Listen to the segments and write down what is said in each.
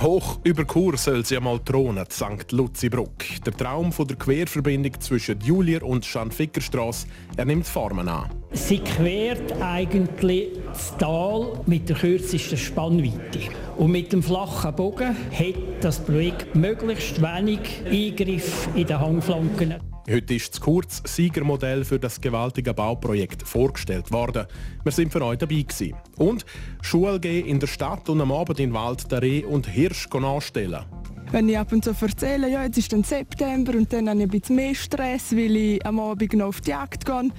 Hoch über Chur soll sie einmal thronen, St. Luzibruck. Der Traum von der Querverbindung zwischen Julier und Schanfickerstrasse nimmt Formen an. Sie quert eigentlich das Tal mit der kürzesten Spannweite. Und mit dem flachen Bogen hat das Projekt möglichst wenig Eingriff in den Hangflanken. Heute ist das kurz Siegermodell für das gewaltige Bauprojekt vorgestellt worden. Wir sind für euch dabei gewesen. Und Schule gehen in der Stadt und am Abend in Wald der Reh und Hirsch anstellen. Wenn ich ab und zu erzähle, ja, jetzt ist dann September und dann habe ich ein bisschen mehr Stress, weil ich am Abend noch auf die Jagd gehe,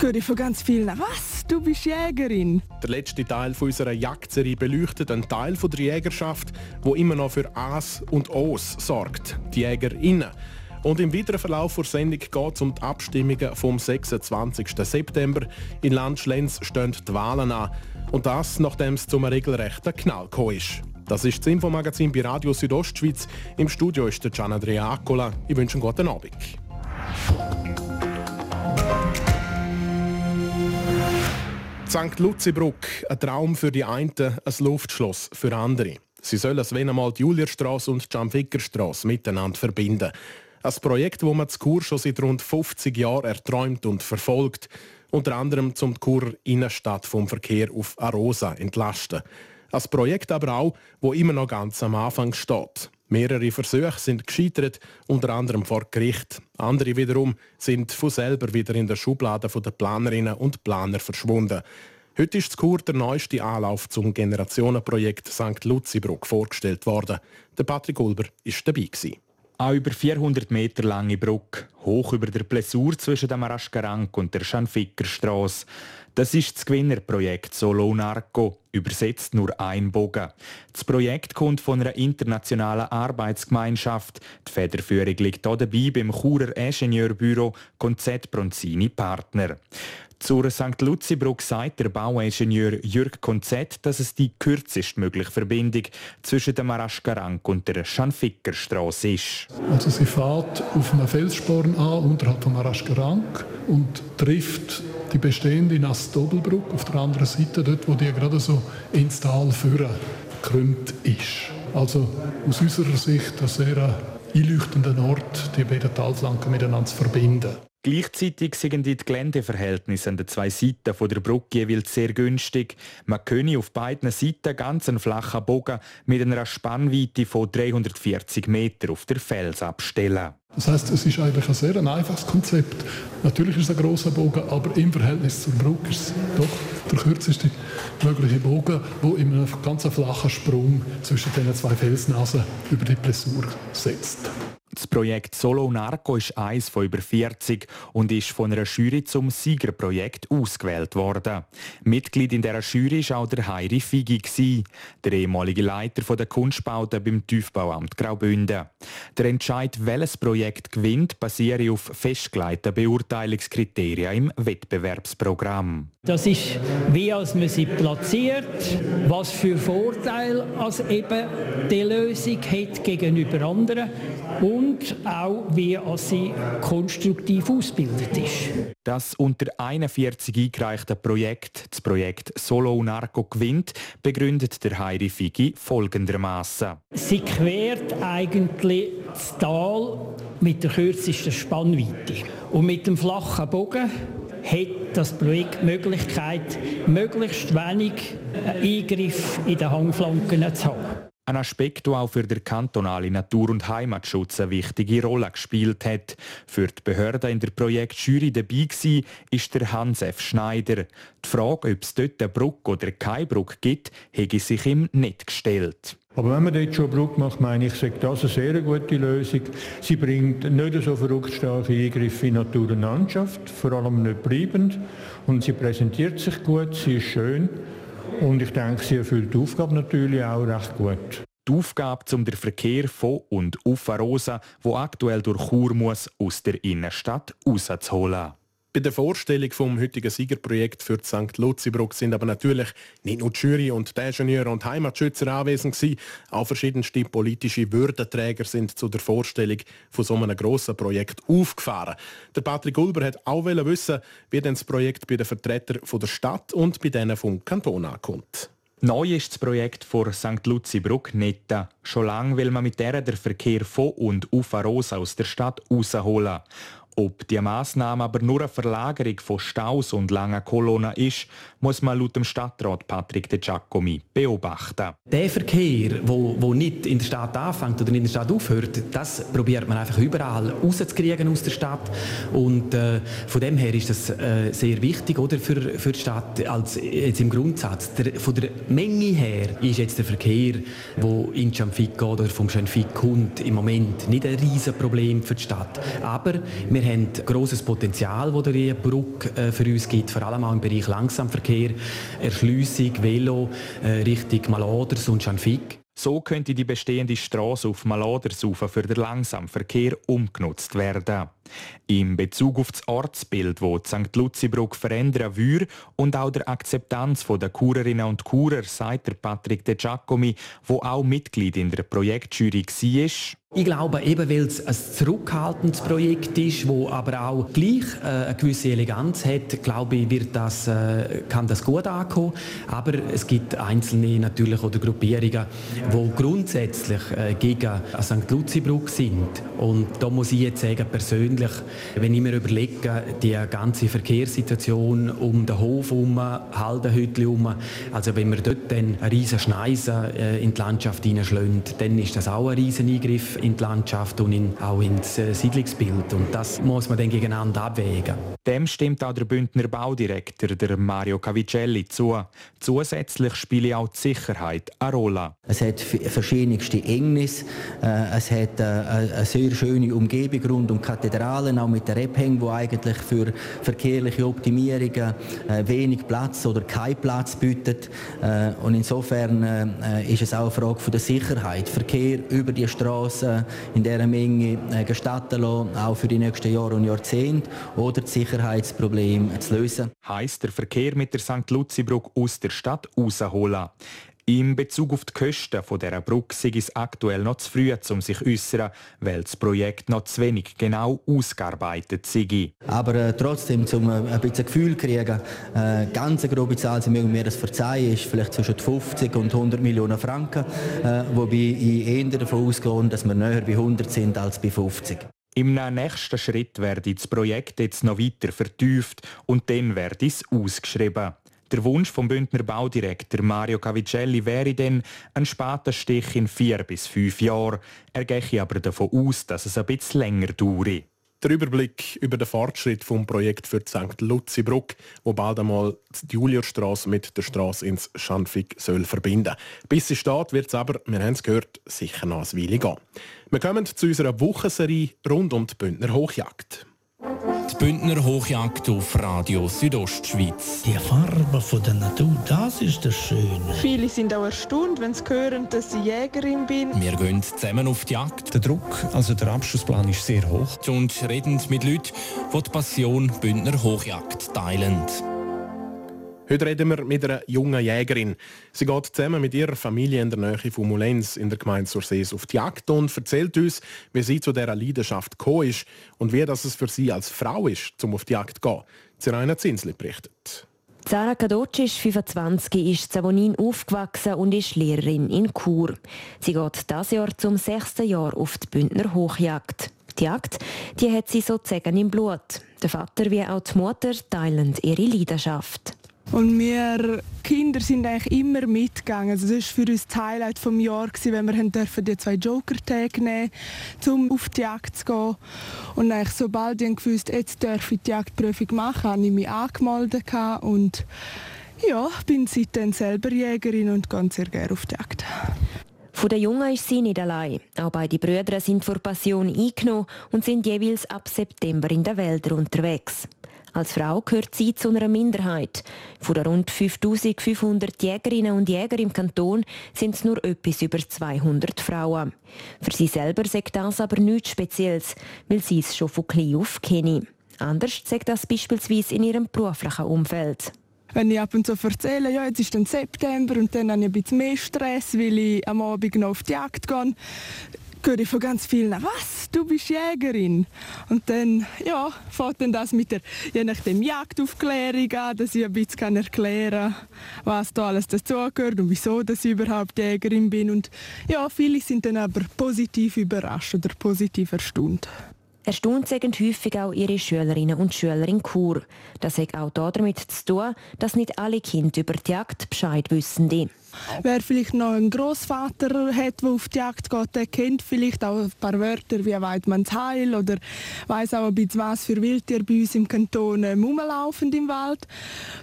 höre ich von ganz vielen, was, du bist Jägerin? Der letzte Teil unserer Jagdserie beleuchtet einen Teil der Jägerschaft, wo immer noch für Aas und Os sorgt, die Jägerinnen. Und im weiteren Verlauf der Sendung geht es um die Abstimmungen vom 26. September. In Land Schlenz stehen die Wahlen an. Und das, nachdem es zum regelrechten Knall gekommen ist. Das ist das Infomagazin bei Radio Südostschweiz. Im Studio ist der Gian Andrea Accola. Ich wünsche einen guten Abend. St. Luzibruck, ein Traum für die einen, ein Luftschloss für andere. Sie sollen es wenn einmal die Julierstraße und die Jamfickerstraße miteinander verbinden. Ein Projekt, das man zu Chur schon seit rund 50 Jahren erträumt und verfolgt. Unter anderem zum Chur Innenstadt vom Verkehr auf Arosa entlasten. Ein Projekt aber auch, wo immer noch ganz am Anfang steht. Mehrere Versuche sind gescheitert, unter anderem vor Gericht. Andere wiederum sind von selber wieder in der Schublade der Planerinnen und Planer verschwunden. Heute ist Chur der neueste Anlauf zum Generationenprojekt St. Luzibruck vorgestellt worden. Der Patrick Ulber war dabei. Gewesen. Eine über 400 Meter lange Brücke, hoch über der Plessur zwischen dem Araschkarank und der Schanfickerstrasse. Das ist das Gewinnerprojekt Solo Narco, übersetzt nur ein Bogen. Das Projekt kommt von einer internationalen Arbeitsgemeinschaft. Die Federführung liegt hier dabei beim Churer Ingenieurbüro Konzett Bronzini Partner. Zur St. Luzi-Brücke sagt der Bauingenieur Jürg Konzett, dass es die kürzestmögliche Verbindung zwischen dem Maraschkarank und der Schanfickerstraße ist. Also sie fährt auf einem Felssporn an unterhalb vom Maraschkarank und trifft die bestehende Nass-Doppelbrücke auf der anderen Seite, dort wo die gerade so ins Tal führen, gekrümmt ist. Also aus unserer Sicht ein sehr einleuchtender Ort, die beiden Talflanken miteinander zu verbinden. Gleichzeitig sind die Geländeverhältnisse an den zwei Seiten der Brücke jeweils sehr günstig. Man könne auf beiden Seiten ganz einen flachen Bogen mit einer Spannweite von 340 Meter auf der Fels abstellen. Das heißt, es ist eigentlich ein sehr einfaches Konzept. Natürlich ist es ein großer Bogen, aber im Verhältnis zur Brücke ist es doch der kürzeste mögliche Bogen, der in einem ganz flachen Sprung zwischen diesen zwei Felsnasen über die Blessur setzt. Das Projekt Solo Narco ist eines von über 40 und ist von einer Jury zum Siegerprojekt ausgewählt worden. Mitglied in dieser Jury war auch der Heiri Figi, der ehemalige Leiter der Kunstbauten beim Tiefbauamt Graubünden. Der Entscheid, welches Projekt gewinnt, basiert auf festgelegten Beurteilungskriterien im Wettbewerbsprogramm. Das ist, wie als man sie platziert, was für Vorteile als eben die Lösung hat gegenüber anderen und auch wie als sie konstruktiv ausgebildet ist. Das unter 41 eingereichte Projekt, das Projekt Solo Narco gewinnt, begründet der Heiri Figi folgendermaßen: Sie quert eigentlich das Tal mit der kürzesten Spannweite und mit dem flachen Bogen hat das Projekt die Möglichkeit, möglichst wenig Eingriff in den Hangflanken zu haben. Ein Aspekt, der auch für den kantonalen Natur- und Heimatschutz eine wichtige Rolle gespielt hat. Für die Behörden in der Projektjury dabei war, ist der Hans F. Schneider. Die Frage, ob es dort eine Brücke oder keine Brücke gibt, hätte sich ihm nicht gestellt. Aber wenn man dort schon eine Brücke macht, meine ich, sagt das eine sehr gute Lösung. Sie bringt nicht so verrückt starke Eingriffe in Natur und Landschaft, vor allem nicht bleibend. Und sie präsentiert sich gut, sie ist schön. Und ich denke, sie erfüllt die Aufgabe natürlich auch recht gut. Die Aufgabe, um den Verkehr von und auf Arosa, wo aktuell durch Chur muss, aus der Innenstadt rauszuholen. Bei der Vorstellung vom heutigen Siegerprojekt für die St. Luzibrück sind aber natürlich nicht nur die Jury und die Ingenieure und Heimatschützer anwesend gewesen, auch verschiedenste politische Würdenträger sind zu der Vorstellung von so einem grossen Projekt aufgefahren. Der Patrick Ulber hat auch wissen, wie denn das Projekt bei den Vertretern der Stadt und bei denen vom Kanton ankommt. Neu ist das Projekt vor St. Luzi-Bruck nicht. Schon lange will man mit der den Verkehr von und auf Arosa aus der Stadt rausholen. Ob die Maßnahme aber nur eine Verlagerung von Staus und langen Kolonnen ist, muss man laut dem Stadtrat Patrick De Giacomi beobachten. Der Verkehr, wo, wo nicht in der Stadt anfängt oder in der Stadt aufhört, das probiert man einfach überall rauszukriegen aus der Stadt. Und äh, von dem her ist das äh, sehr wichtig oder, für, für die Stadt als jetzt im Grundsatz. Der, von der Menge her ist jetzt der Verkehr, der in Schanfik oder vom Schanfik kommt, im Moment nicht ein riesiges Problem für die Stadt. Aber wir wir haben großes Potenzial, das die Brücke äh, für uns gibt, vor allem auch im Bereich Langsamverkehr, Erschliessung, Velo äh, Richtung Maladers und Schanfig. So könnte die bestehende Straße auf Maladersaufen für den Langsamverkehr umgenutzt werden. Im Bezug auf das Ortsbild, wo St. Luzibrück verändern würde und auch der Akzeptanz der Kurerinnen und Kurer, sagt Patrick De Giacomi, wo auch Mitglied in der Projektjury war, ich glaube, eben weil es ein zurückhaltendes Projekt ist, wo aber auch gleich äh, eine gewisse Eleganz hat, glaube ich, wird das, äh, kann das gut ankommen. Aber es gibt einzelne natürlich oder Gruppierungen, die grundsätzlich äh, gegen St. Luzibrück sind. Und da muss ich jetzt sagen, persönlich, wenn ich mir überlege, die ganze Verkehrssituation um den Hof herum, Haldenhütte herum, also wenn wir dort dann eine riesen Schneise äh, in die Landschaft hineinschlägt, dann ist das auch ein riesen Eingriff in die Landschaft und in, auch ins äh, Siedlungsbild. Und das muss man dann gegeneinander abwägen. Dem stimmt auch der Bündner Baudirektor, der Mario Cavicelli, zu. Zusätzlich spiele auch die Sicherheit eine Rolle. Es hat verschiedenste Engnis, äh, es hat eine sehr schöne Umgebung rund um Kathedralen, auch mit der Rebhäng, wo eigentlich für verkehrliche Optimierungen wenig Platz oder keinen Platz bietet. Und insofern ist es auch eine Frage der Sicherheit. Verkehr über die Straße in dieser Menge äh, gestatten lassen, auch für die nächsten Jahre und Jahrzehnte, oder das Sicherheitsproblem zu lösen. Heißt der Verkehr mit der St. Luzi-Brücke aus der Stadt rausholen. In Bezug auf die Kosten von dieser Brücke ist es aktuell noch zu früh, um sich zu äußern, weil das Projekt noch zu wenig genau ausgearbeitet sei. Aber äh, trotzdem, um äh, ein bisschen Gefühl zu kriegen, äh, ganz eine grobe Zahl, Sie mögen mir das verzeihen, ist vielleicht zwischen 50 und 100 Millionen Franken, äh, wobei ich eher davon ausgehe, dass wir näher bei 100 sind als bei 50. Im nächsten Schritt werde das Projekt jetzt noch weiter vertieft und dann werde es ausgeschrieben. Der Wunsch vom Bündner Baudirektor Mario Cavicelli wäre dann ein Spatenstich in vier bis fünf Jahren. Er gehe aber davon aus, dass es ein bisschen länger dauert. Der Überblick über den Fortschritt vom Projekt für die St. Luzi-Bruck, wo bald einmal die Julierstraße mit der Straße ins Schanfig soll verbinden. Bis sie steht, wird es aber, wir haben es gehört, sicher noch ein Weile gehen. Wir kommen zu unserer Wochenserie rund um die Bündner Hochjagd. Die Bündner Hochjagd auf Radio Südostschweiz. Die Farbe von der Natur, das ist das Schöne. Viele sind auch erstaunt, wenn sie hören, dass ich Jägerin bin. Wir gehen zusammen auf die Jagd. Der Druck, also der Abschlussplan ist sehr hoch. Und reden mit Leuten, die die Passion Bündner Hochjagd teilen. Heute reden wir mit einer jungen Jägerin. Sie geht zusammen mit ihrer Familie in der Nähe von Moulins in der Gemeinde Sursees auf die Jagd und erzählt uns, wie sie zu dieser Leidenschaft gekommen ist und wie das es für sie als Frau ist, um auf die Jagd zu gehen. Zeraina Zinsli berichtet. Zara Kadocci ist 25, ist in Savonin aufgewachsen und ist Lehrerin in Chur. Sie geht dieses Jahr zum sechsten Jahr auf die Bündner Hochjagd. Die Jagd die hat sie sozusagen im Blut. Der Vater wie auch die Mutter teilen ihre Leidenschaft. Und wir Kinder sind eigentlich immer mitgegangen. Also das war für uns das Highlight des Jahres, wenn wir dürfen die zwei Joker-Tage nehmen um auf die Jagd zu gehen. Und eigentlich, sobald ich gewusst jetzt darf ich die Jagdprüfung machen, habe ich mich angemeldet und ja, bin seitdem selber Jägerin und gehe sehr gerne auf die Jagd. Von der Jungen ist sie nicht allein. Auch beide Brüder sind vor Passion eingenommen und sind jeweils ab September in den Wäldern unterwegs. Als Frau gehört sie zu einer Minderheit. Von den rund 5500 Jägerinnen und Jäger im Kanton sind es nur etwas über 200 Frauen. Für sie selber sagt das aber nichts Spezielles, weil sie es schon von klein auf kenne. Anders sagt das beispielsweise in ihrem beruflichen Umfeld wenn ich ab und zu erzähle, ja, jetzt ist dann September und dann habe ich ein bisschen mehr Stress, weil ich am Abend noch auf die Jagd gehe, höre ich von ganz vielen, was, du bist Jägerin? Und dann, ja, fängt dann das mit der, je nachdem, Jagdaufklärung an, dass ich ein bisschen erklären kann, was da alles dazugehört und wieso dass ich überhaupt Jägerin bin. Und ja, viele sind dann aber positiv überrascht oder positiv erstaunt. Erstaunt sind häufig auch ihre Schülerinnen und Schüler in Chur. Das hat auch damit zu tun, dass nicht alle Kinder über die Jagd Bescheid wissen. Die. Wer vielleicht noch einen Großvater hat, der auf die Jagd geht, der kennt vielleicht auch ein paar Wörter wie Weidmanns Heil oder weiß auch ein bisschen, was für Wildtiere bei uns im Kanton rumlaufen im Wald.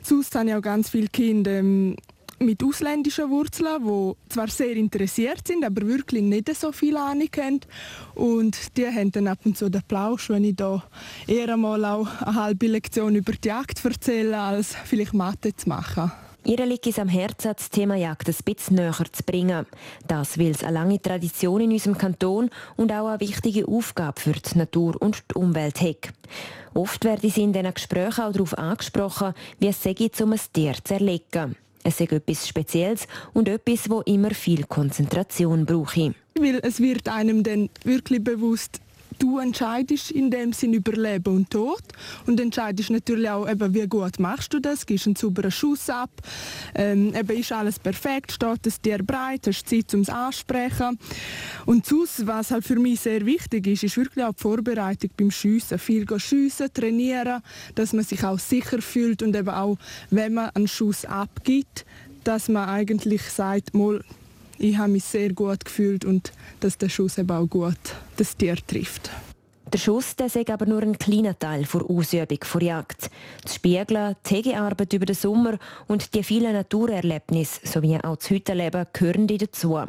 Sonst habe ich auch ganz viele Kinder ähm, mit ausländischen Wurzeln, die zwar sehr interessiert sind, aber wirklich nicht so viel Ahnung haben. Und die haben dann ab und zu den Plausch, wenn ich da eher einmal auch eine halbe Lektion über die Jagd erzähle, als vielleicht Mathe zu machen. Ihr liegt es am Herzen, das Thema Jagd ein bisschen näher zu bringen. Das, weil es eine lange Tradition in unserem Kanton und auch eine wichtige Aufgabe für die Natur und die Umwelt hat. Oft werden sie in diesen Gesprächen auch darauf angesprochen, wie es sei, um ein Tier zu erlegen. Es ist etwas Spezielles und etwas, wo immer viel Konzentration brauche. Weil es wird einem dann wirklich bewusst, du entscheidest in dem Sinn über Leben und Tod und entscheidest natürlich auch, eben, wie gut machst du das, gibst einen sauberen Schuss ab, ähm, eben, ist alles perfekt, steht es dir breit, hast Zeit zum Ansprechen. Und sonst, was halt für mich sehr wichtig ist, ist wirklich auch die Vorbereitung beim Schiessen, viel schiessen, trainieren, dass man sich auch sicher fühlt und eben auch, wenn man einen Schuss abgibt, dass man eigentlich sagt, mal, ich habe mich sehr gut gefühlt und dass der Schuss eben auch gut das Tier trifft. Der Schuss der ist aber nur ein kleiner Teil der Ausübung der Jagd. Das Spiegeln, die Hegearbeit über den Sommer und die vielen Naturerlebnisse sowie auch das Hüttenleben gehören die dazu.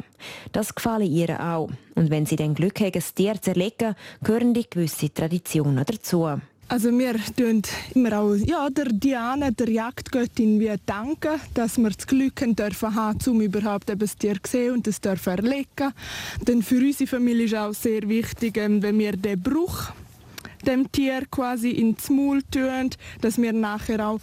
Das gefällt ihr auch. Und wenn sie dann Glück haben, das Tier zu erlegen, gehören die gewisse Traditionen dazu. Also wir tun immer auch ja, der Diana, der Jagdgöttin, wie danken, dass wir das Glück haben dürfen haben, um überhaupt das Tier zu sehen und das dürfen erlegen. Denn für unsere Familie ist auch sehr wichtig, ähm, wenn wir den Bruch dem Tier quasi ins Maul tun, dass wir nachher auch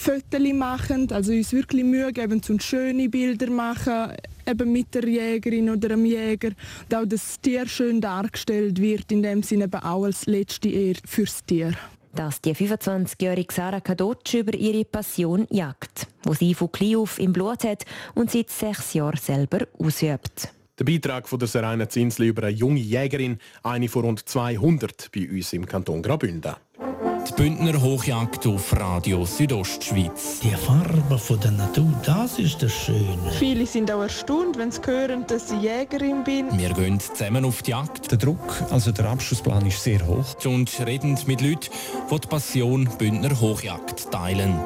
Fotos machen, also uns wirklich Mühe geben, um schöne Bilder machen, eben mit der Jägerin oder dem Jäger. Und auch das Tier schön dargestellt wird, in dem Sinne eben auch als letzte Ehre fürs Tier. Dass die 25-jährige Sarah Kadotsch über ihre Passion jagt, wo sie von klein auf im Blut hat und seit sechs Jahren selber ausübt. Der Beitrag von der Serena Zinsli über eine junge Jägerin, eine von rund 200 bei uns im Kanton Graubünden. Die Bündner Hochjagd auf Radio Südostschweiz. Die Farbe von der Natur, das ist das Schöne. Viele sind auch erstaunt, wenn sie hören, dass ich Jägerin bin. Wir gehen zusammen auf die Jagd. Der Druck, also der Abschlussplan ist sehr hoch. Und reden mit Leuten, die die Passion Bündner Hochjagd teilen.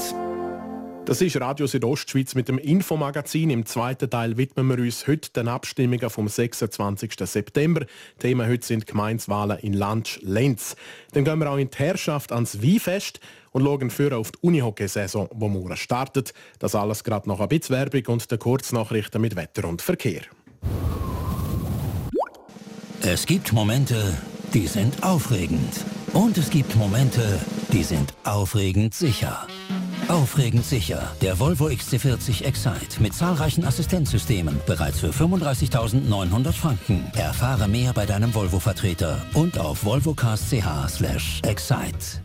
Das ist Radio Südostschweiz mit dem Infomagazin. Im zweiten Teil widmen wir uns heute den Abstimmungen vom 26. September. Thema heute sind Gemeinswahlen in Landsch-Lenz. Dann gehen wir auch in die Herrschaft ans Weinfest und schauen für auf die Unihockey-Saison, die morgen startet. Das alles gerade noch ein bisschen Werbung und die Kurznachrichten mit Wetter und Verkehr. Es gibt Momente, die sind aufregend. Und es gibt Momente, die sind aufregend sicher. Aufregend sicher. Der Volvo XC40 Excite mit zahlreichen Assistenzsystemen. Bereits für 35.900 Franken. Erfahre mehr bei deinem Volvo-Vertreter und auf volvocars.ch excite.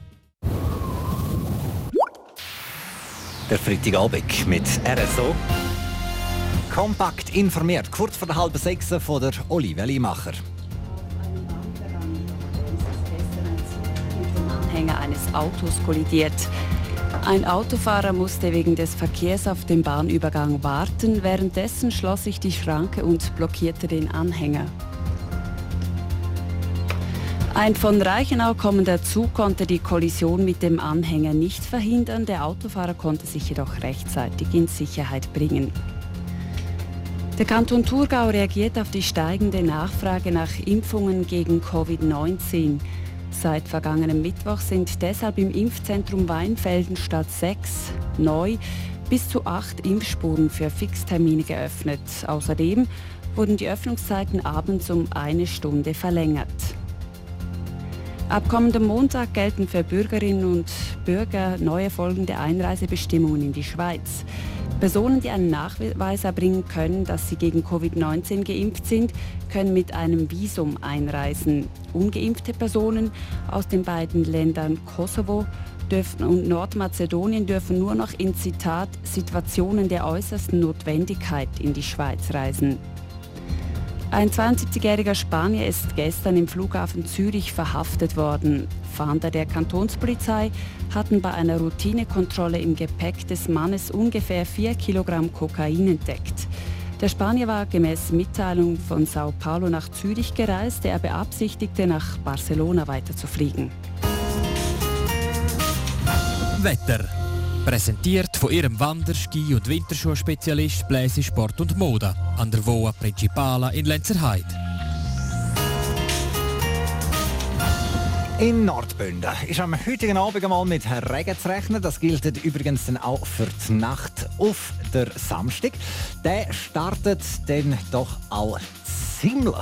Der Freitagabend mit RSO. Kompakt informiert, kurz vor der halben sechs von der Olive Limacher. Anhänger eines Autos kollidiert. Ein Autofahrer musste wegen des Verkehrs auf dem Bahnübergang warten. Währenddessen schloss sich die Schranke und blockierte den Anhänger. Ein von Reichenau kommender Zug konnte die Kollision mit dem Anhänger nicht verhindern. Der Autofahrer konnte sich jedoch rechtzeitig in Sicherheit bringen. Der Kanton Thurgau reagiert auf die steigende Nachfrage nach Impfungen gegen Covid-19. Seit vergangenem Mittwoch sind deshalb im Impfzentrum Weinfelden statt sechs neu bis zu acht Impfspuren für Fixtermine geöffnet. Außerdem wurden die Öffnungszeiten abends um eine Stunde verlängert. Ab kommendem Montag gelten für Bürgerinnen und Bürger neue folgende Einreisebestimmungen in die Schweiz. Personen, die einen Nachweis erbringen können, dass sie gegen Covid-19 geimpft sind, können mit einem Visum einreisen. Ungeimpfte Personen aus den beiden Ländern Kosovo dürfen und Nordmazedonien dürfen nur noch in Zitat Situationen der äußersten Notwendigkeit in die Schweiz reisen. Ein 72-jähriger Spanier ist gestern im Flughafen Zürich verhaftet worden. Fahnder der Kantonspolizei hatten bei einer Routinekontrolle im Gepäck des Mannes ungefähr 4 Kilogramm Kokain entdeckt. Der Spanier war gemäß Mitteilung von Sao Paulo nach Zürich gereist. Er beabsichtigte, nach Barcelona weiterzufliegen. Wetter. Präsentiert von ihrem Wander-, Ski- und Winterschuhspezialist Bläse Sport und Mode an der Voa Principala in Lenzerheide. In Nordbünden ist am heutigen Abend einmal mit Regen zu rechnen. Das gilt übrigens dann auch für die Nacht auf der Samstag. Der startet dann doch auch ziemlich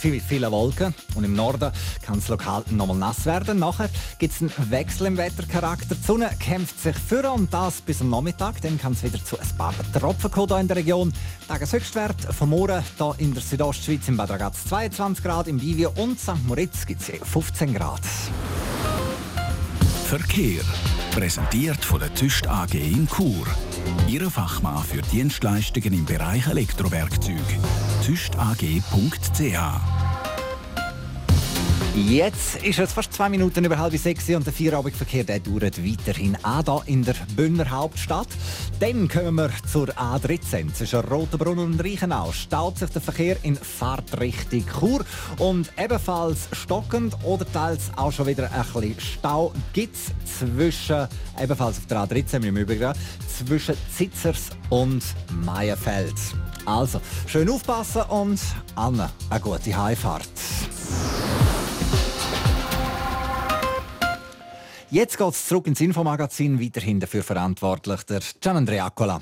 viel, viele Wolken und im Norden kann es lokal nochmal nass werden. Nachher gibt es einen Wechsel im Wettercharakter. Die Sonne kämpft sich vor und das bis am Nachmittag. Dann kann es wieder zu ein paar Tropfen kommen in der Region. Tageshöchstwert von morgen hier in der Südostschweiz im Bad Ragaz 22 Grad, im Vivio und St. Moritz gibt es 15 Grad. Verkehr. Präsentiert von der TÜST AG in Chur. Ihre Fachmann für Dienstleistungen im Bereich Elektrowerkzeug. tüstag.ch Jetzt ist es fast zwei Minuten über halb sechs und der Feierabendverkehr der dauert weiterhin auch hier in der Bündner Hauptstadt. Dann kommen wir zur A13 zwischen Rotenbrunn und Reichenau. Staut sich der Verkehr in Fahrtrichtung Chur und ebenfalls stockend oder teils auch schon wieder ein bisschen Stau gibt es zwischen, ebenfalls auf der A13 im Übrigen, zwischen Zitzers und Meierfeld. Also, schön aufpassen und Anne, eine gute Heimfahrt. Jetzt geht es zurück ins Infomagazin, weiterhin dafür verantwortlich der Gian Andreacola.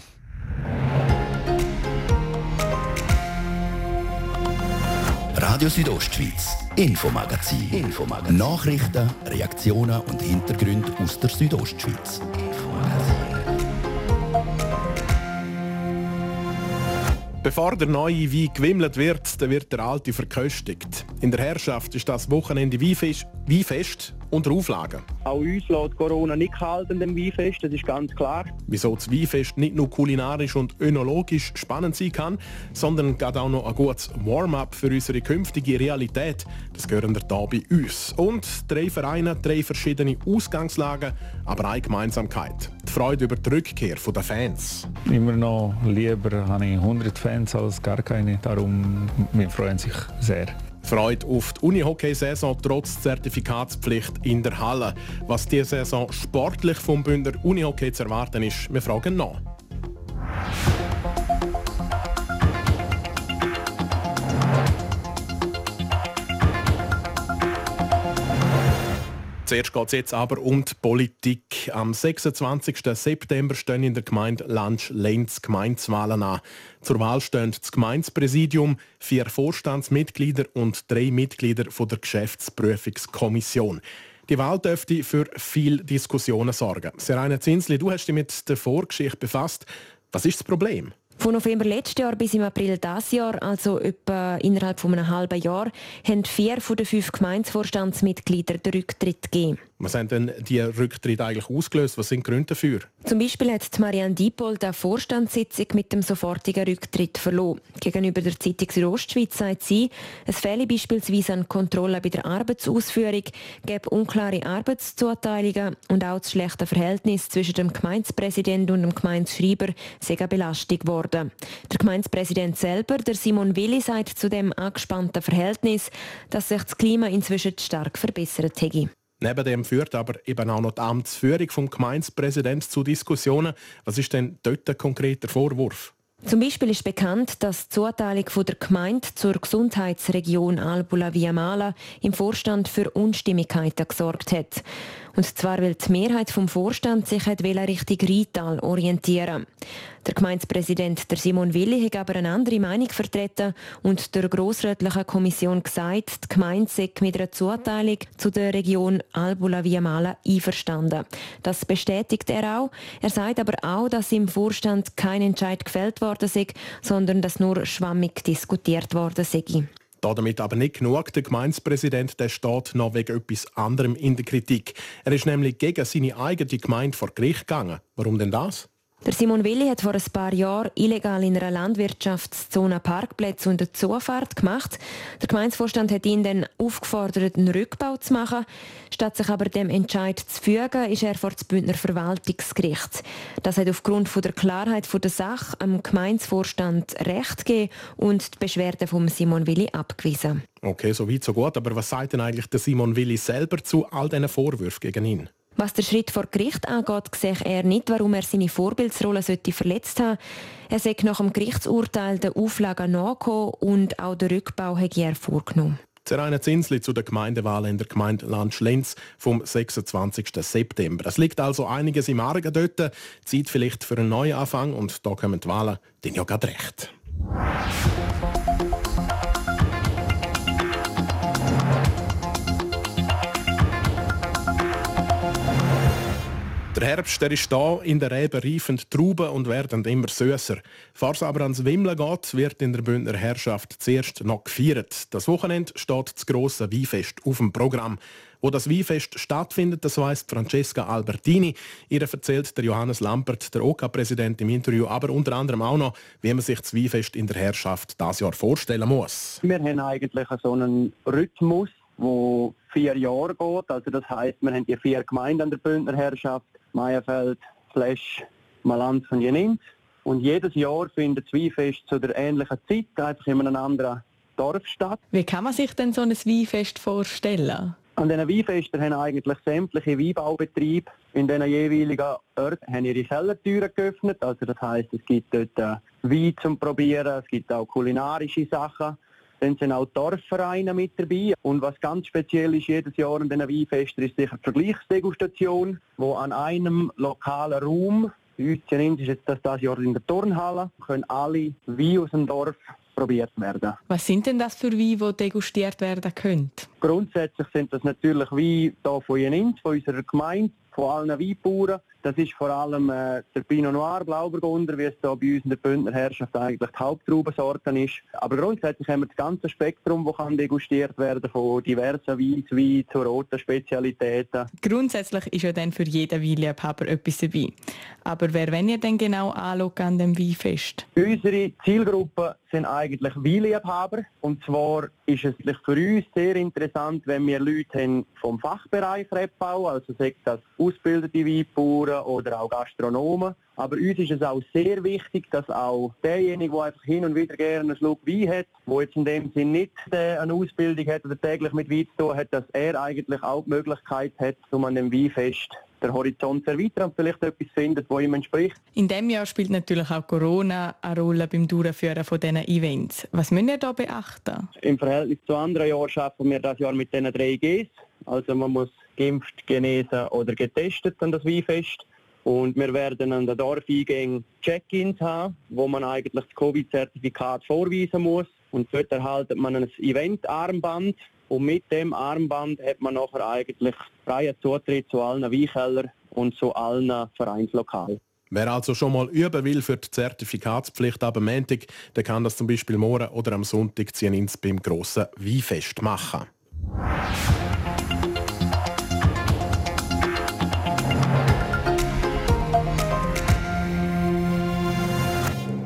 Radio Südostschweiz, Infomagazin. Infomagazin. Nachrichten, Reaktionen und Hintergründe aus der Südostschweiz. Bevor der neue Wein gewimmelt wird, dann wird der alte verköstigt. In der Herrschaft ist das Wochenende Weinfest unter Auflagen. Auch uns lässt Corona nicht kalt an dem Weinfest, das ist ganz klar. Wieso das Weinfest nicht nur kulinarisch und önologisch spannend sein kann, sondern gerade auch noch ein gutes Warm-up für unsere künftige Realität, das gehören wir hier bei uns. Und drei Vereine, drei verschiedene Ausgangslagen, aber eine Gemeinsamkeit. Die Freude über die Rückkehr der Fans. Immer noch lieber habe ich 100 Fans als gar keine, darum wir freuen sich sehr. Freude auf die Unihockey-Saison trotz Zertifikatspflicht in der Halle. Was diese Saison sportlich vom Bündner Unihockey zu erwarten ist, wir fragen nach. Zuerst geht es jetzt aber um die Politik. Am 26. September stehen in der Gemeinde Lansch-Lenz Gemeinswahlen an. Zur Wahl stehen das Gemeindepräsidium, vier Vorstandsmitglieder und drei Mitglieder von der Geschäftsprüfungskommission. Die Wahl dürfte für viel Diskussionen sorgen. Serena Zinsli, du hast dich mit der Vorgeschichte befasst. Was ist das Problem? Von November letztes Jahr bis im April dieses Jahr, also etwa innerhalb von einem halben Jahr, haben vier von den fünf Gemeindevorstandsmitgliedern den Rücktritt gegeben. Was haben denn die Rücktritte eigentlich ausgelöst? Was sind die Gründe dafür? Zum Beispiel hat Marianne Diepold eine Vorstandssitzung mit dem sofortigen Rücktritt verloren. Gegenüber der Zeitung Südostschweiz sagt sie, es fehle beispielsweise an Kontrolle bei der Arbeitsausführung, gäbe unklare Arbeitszuteilungen und auch das schlechte Verhältnis zwischen dem Gemeindepräsidenten und dem Gemeindeschreiber sei eine Belastung geworden. Der Gemeindepräsident selber, der Simon Willi, sagt zu dem angespannten Verhältnis, dass sich das Klima inzwischen stark verbessert hätte. Neben dem führt aber eben auch noch die Amtsführung vom Gemeindepräsidenten zu Diskussionen. Was ist denn dort ein konkreter Vorwurf? Zum Beispiel ist bekannt, dass die Zuteilung der Gemeinde zur Gesundheitsregion Albula Viamala im Vorstand für Unstimmigkeiten gesorgt hat. Und zwar weil die Mehrheit vom Vorstand sich Richtung Rital orientieren Der Gemeindepräsident der Simon Willi hat aber eine andere Meinung vertreten und der grossrätlichen Kommission gesagt, die Gemeinde sei mit einer Zuteilung zu der Region Albula Viamala einverstanden. Das bestätigt er auch. Er sagt aber auch, dass im Vorstand kein Entscheid gefällt worden sei, sondern dass nur schwammig diskutiert worden sei. Damit aber nicht genug. Der Gemeindepräsident der steht noch wegen etwas anderem in der Kritik. Er ist nämlich gegen seine eigene Gemeinde vor Gericht gegangen. Warum denn das? Der Simon Willi hat vor ein paar Jahren illegal in einer Landwirtschaftszone Parkplätze und eine Zufahrt gemacht. Der Gemeindevorstand hat ihn dann aufgefordert, einen Rückbau zu machen. Statt sich aber dem Entscheid zu fügen, ist er vor das Bündner Verwaltungsgericht. Das hat aufgrund der Klarheit der Sache am Gemeindevorstand Recht gegeben und die Beschwerde von Simon Willi abgewiesen. Okay, so weit, so gut. Aber was sagt denn eigentlich der Simon Willi selber zu all diesen Vorwürfen gegen ihn? Was der Schritt vor Gericht angeht, sehe er nicht, warum er seine Vorbildsrolle sollte verletzt haben. Er sei nach dem Gerichtsurteil der Auflagen nachgekommen und auch den Rückbau hätte er vorgenommen. Zeraine Zinsli zu der Gemeindewahl in der Gemeinde Landschlenz vom 26. September. Es liegt also einiges im Argen dort. Zeit vielleicht für einen Neuanfang und da kommen die Wahlen dann ja gerade recht. Der Herbst der ist da, in der Rebe reifen Trauben und werden immer süßer. Falls aber ans Wimmeln geht, wird in der Bündner Herrschaft zuerst noch gefeiert. Das Wochenende steht das grosse Weinfest auf dem Programm. Wo das Weinfest stattfindet, das weiss Francesca Albertini. Ihr erzählt der Johannes Lampert, der OK-Präsident im Interview, aber unter anderem auch noch, wie man sich das Weinfest in der Herrschaft das Jahr vorstellen muss. Wir haben eigentlich so einen Rhythmus, wo vier Jahre geht. Also das heißt, wir haben die vier Gemeinden an der Bündner Herrschaft Meierfeld, Flesch, Malanz und Jenins. Und jedes Jahr findet das Weinfest zu der ähnlichen Zeit, einfach in einem anderen Dorf statt. Wie kann man sich denn so ein Weinfest vorstellen? An diesen Weinfesten haben eigentlich sämtliche Weinbaubetriebe in diesen jeweiligen Orten haben ihre Kellertüren geöffnet. Also das heißt, es gibt dort äh, Wein zum Probieren, es gibt auch kulinarische Sachen. Dann sind auch Dorfvereine mit dabei. Und was ganz speziell ist jedes Jahr an diesen Weinfesten, ist sicher die Vergleichsdegustation, wo an einem lokalen Raum, bei uns ist jetzt das, das Jahr in der Turnhalle, können alle Weine aus dem Dorf probiert werden. Was sind denn das für Weine, die degustiert werden können? Grundsätzlich sind das natürlich Weine hier von Jenins, von unserer Gemeinde, von allen Weinbauern. Das ist vor allem äh, der Pinot Noir, Blauburgunder, wie es da bei uns in der Bündner Herrschaft eigentlich die Haupttraubensorten ist. Aber grundsätzlich haben wir das ganze Spektrum, das kann degustiert werden, von diversen Weißweinen zu roten Spezialitäten. Grundsätzlich ist ja dann für jeden Weinliebhaber etwas dabei. Aber wer wenn ihr denn genau anschaut an dem Weinfest? Unsere Zielgruppe sind eigentlich Weinliebhaber. Und zwar ist es für uns sehr interessant, wenn wir Leute haben vom Fachbereich Rebbau, also sagt das ausgebildete Weinbauern oder auch Gastronomen. Aber uns ist es auch sehr wichtig, dass auch derjenige, der einfach hin und wieder gerne einen Schluck Wein hat, der jetzt in dem Sinn nicht eine Ausbildung hat oder täglich mit Wein zu tun hat, dass er eigentlich auch die Möglichkeit hat, um an dem Weinfest den Horizont erweitern und vielleicht etwas findet, das ihm entspricht. In diesem Jahr spielt natürlich auch Corona eine Rolle beim Durchführen von diesen Events. Was müssen wir da beachten? Im Verhältnis zu anderen Jahren schaffen wir das Jahr mit diesen drei Gs. Also man muss geimpft, genesen oder getestet an das Weinfest. Und wir werden an den Dorfeingängen Check-ins haben, wo man eigentlich das Covid-Zertifikat vorweisen muss. Und dort erhält man ein Event-Armband. Und mit dem Armband hat man nachher eigentlich freien Zutritt zu allen Weinkellern und zu allen Vereinslokalen. Wer also schon mal üben will für die Zertifikatspflicht ab Montag, der kann das zum Beispiel morgen oder am Sonntag ins beim grossen Weinfest machen.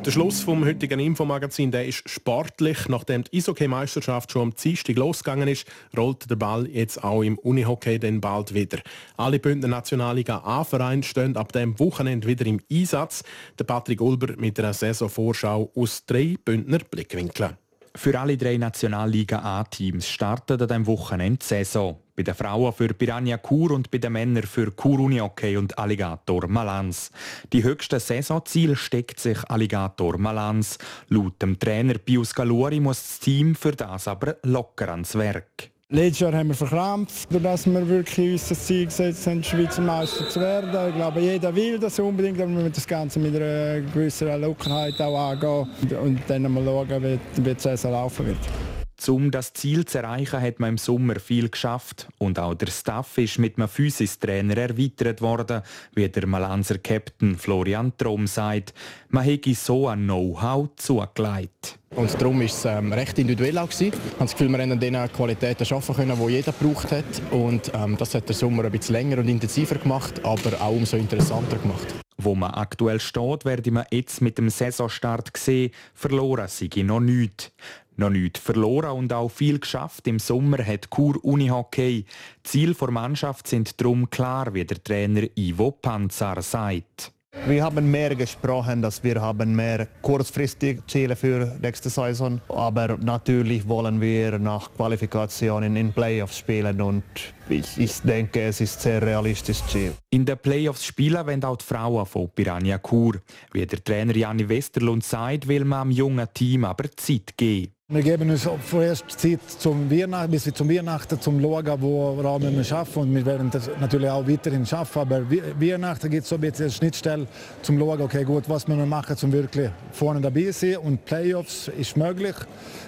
Der Schluss vom heutigen Infomagazin der ist sportlich. Nachdem die Eishockey-Meisterschaft schon am Dienstag losgegangen ist, rollt der Ball jetzt auch im Unihockey dann bald wieder. Alle Bündner Nationalliga A-Vereine stehen ab dem Wochenende wieder im Einsatz. Der Patrick Ulber mit einer Saisonvorschau aus drei Bündner Blickwinkeln. Für alle drei Nationalliga A-Teams startet an diesem Wochenende die Saison. Bei den Frauen für Piranha Chur und bei den Männern für Chur Unihockey und Alligator Malans. Die höchste Saisonziel steckt sich Alligator Malans. Laut dem Trainer Pius Galuri muss das Team für das aber locker ans Werk. Letztes Jahr haben wir verkrampft, dass wir wirklich uns das Ziel gesetzt haben, Schweizer Meister zu werden. Ich glaube, jeder will das unbedingt, aber wir müssen das Ganze mit einer gewissen Lockerheit auch angehen und dann mal schauen, wie, die Saison laufen wird. Um das Ziel zu erreichen, hat man im Sommer viel geschafft und auch der Staff ist mit einem Physistrainer erweitert worden, wie der Malanser Captain Florian Trom sagt. Man hätte so ein Know-how zugelegt. Und darum war es ähm, recht individuell auch Ich habe das Gefühl, wir haben an den Qualitäten arbeiten können, die jeder gebraucht hat. Und ähm, das hat der Sommer ein bisschen länger und intensiver gemacht, aber auch umso interessanter gemacht. Wo man aktuell steht, werde man jetzt mit dem Saisonstart sehen, verloren sei noch nichts. Noch nichts verloren und auch viel geschafft. Im Sommer hat Kur Unihockey. Ziel der Mannschaft sind darum klar, wie der Trainer Ivo Panzar sagt. Wir haben mehr gesprochen, dass wir haben mehr kurzfristige Ziele für nächste Saison. Aber natürlich wollen wir nach Qualifikationen in Playoffs spielen und ich, ich denke, es ist sehr realistisches Ziel. In den Playoffs spielen wollen auch die Frauen von Piranha Kur. Wie der Trainer Janni Westerlund sagt, will man am jungen Team aber Zeit geben. Wir geben uns vorerst Zeit zum Weihnachten, bis zum Weihnachten zum Schauen, wo wir schaffen. Und wir werden natürlich auch weiterhin schaffen. Aber Weihnachten gibt es so ein bisschen eine Schnittstelle zum Schauen, okay, gut, was wir machen, um wirklich vorne dabei zu sein. Und Playoffs ist möglich.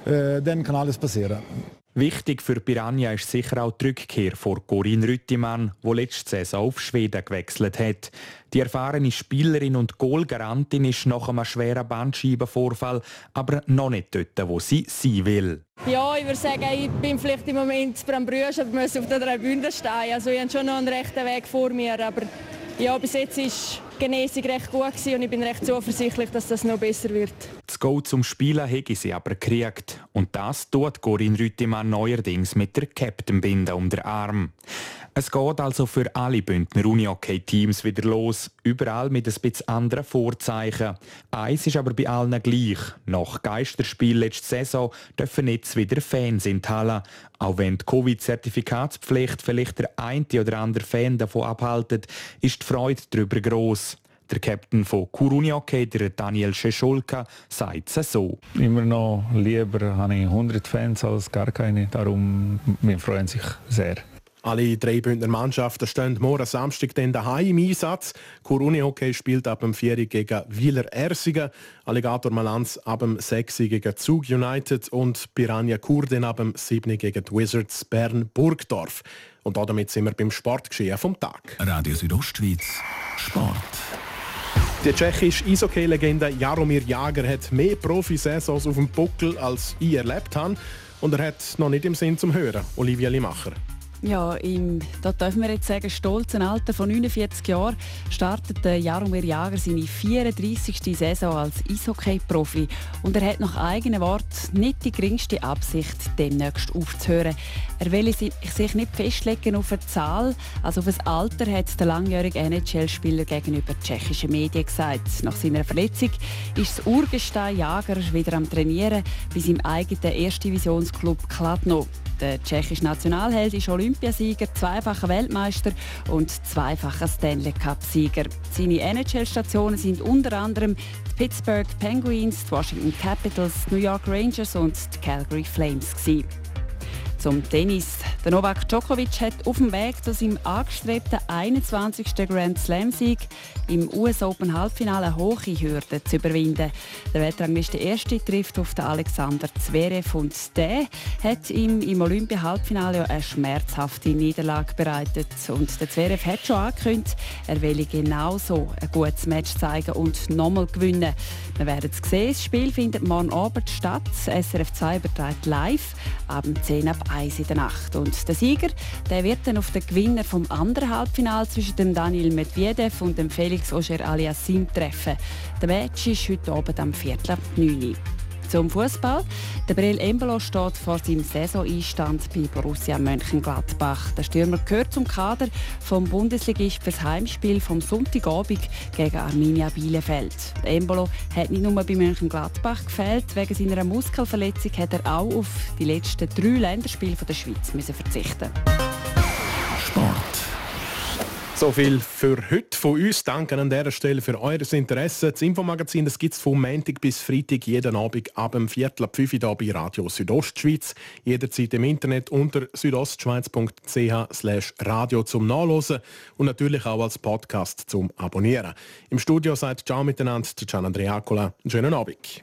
Äh, dann kann alles passieren. Wichtig für Piranha ist sicher auch die Rückkehr vor Corinne Rüttimann, die letzte Saison auf Schweden gewechselt hat. Die erfahrene Spielerin und Goalgarantin ist nach einem schweren Bandscheibenvorfall aber noch nicht dort, wo sie sein will. Ja, ich würde sagen, ich bin vielleicht im Moment beim Brüsch, aber muss auf der Tribüne stehen. Also ich habe schon noch einen rechten Weg vor mir, aber ja, bis jetzt ist die Genesung recht gut gewesen und ich bin recht zuversichtlich, dass das noch besser wird. Das Go zum Spielen hätte sie aber gekriegt. Und das tut Corinne Rüttimann neuerdings mit der Captain-Binde um den Arm. Es geht also für alle Bündner Unihockey-Teams wieder los, überall mit ein bisschen anderen Vorzeichen. Eins ist aber bei allen gleich. Nach Geisterspiel letzte Saison dürfen jetzt wieder Fans in die Halle. Auch wenn die Covid-Zertifikatspflicht vielleicht der eine oder andere Fan davon abhaltet, ist die Freude darüber gross. Der Captain von Kurunihockey, der Daniel Schescholka, sagt es so. Immer noch lieber habe ich 100 Fans als gar keine. Darum wir freuen sich sehr. Alle drei Bündner Mannschaften stehen morgen Samstag dann daheim im Einsatz. Kuruni Hockey spielt ab dem 4 gegen Wieler Ersingen, Alligator Malanz ab dem 6 gegen Zug United und Piranha Kur dann ab dem 7 gegen die Wizards Bern Burgdorf. Und damit sind wir beim Sportgeschehen vom Tag. Radio Südostschweiz, Sport. Die tschechische Eishockey-Legende Jaromir Jager hat mehr Profisaisons auf dem Buckel, als ich erlebt habe. Und er hat noch nicht im Sinn zum Hören, Olivia Limacher. Ja, im, da dürfen wir jetzt sagen, stolzen Alter von 49 Jahren startet Jaromir Jager seine 34. Saison als Eishockey-Profi. Und er hat nach eigenen Worten nicht die geringste Absicht, demnächst aufzuhören. Er will sich nicht festlegen auf eine Zahl, also auf ein Alter, hat der langjährige NHL-Spieler gegenüber tschechischen Medien gesagt. Nach seiner Verletzung ist das Urgestein Jager wieder am Trainieren bei seinem eigenen Erstdivisionsklub Kladno. Der tschechische Nationalheld ist Olympiasieger, zweifacher Weltmeister und zweifacher Stanley Cup-Sieger. Seine NHL-Stationen sind unter anderem die Pittsburgh Penguins, die Washington Capitals, die New York Rangers und die Calgary Flames. Gewesen. Zum Tennis. Der Novak Djokovic hat auf dem Weg zu seinem angestrebten 21. Grand Slam-Sieg im US Open Halbfinale hohe Hürde zu überwinden. Der Weltrangliste Erste trifft auf den Alexander Zverev und der hat ihm im Olympia-Halbfinale eine schmerzhafte Niederlage bereitet. Und der Zverev hat schon angekündigt, er will genauso ein gutes Match zeigen und nochmal gewinnen. Wir werden es sehen. Das Spiel findet morgen Abend statt. SRF 2 überträgt live ab 10 ab 1 in der Nacht. Und der Sieger der wird dann auf den Gewinner vom anderen Halbfinale zwischen dem Daniel Medvedev und dem Felix Auger-Aliassime treffen. Der Match ist heute Abend am Viertel ab 9 Uhr. Zum Fußball. Der Brill Embolo steht vor seinem Saisoneinstand bei Borussia Mönchengladbach. Der Stürmer gehört zum Kader vom Bundesligist fürs Heimspiel vom Sonntagabend gegen Arminia Bielefeld. Embolo hat nicht nur bei Mönchengladbach gefällt, wegen seiner Muskelverletzung hat er auch auf die letzten drei Länderspiele der Schweiz müssen verzichten. So viel für heute von uns. Danke an dieser Stelle für eures Interesse. Das Infomagazin gibt es vom Montag bis Freitag jeden Abend ab dem Viertel ab 5 Uhr bei Radio Südostschweiz. Jederzeit im Internet unter südostschweiz.ch radio zum Nachlesen und natürlich auch als Podcast zum Abonnieren. Im Studio sagt Ciao miteinander, Gian Andreacola. Einen schönen Abend.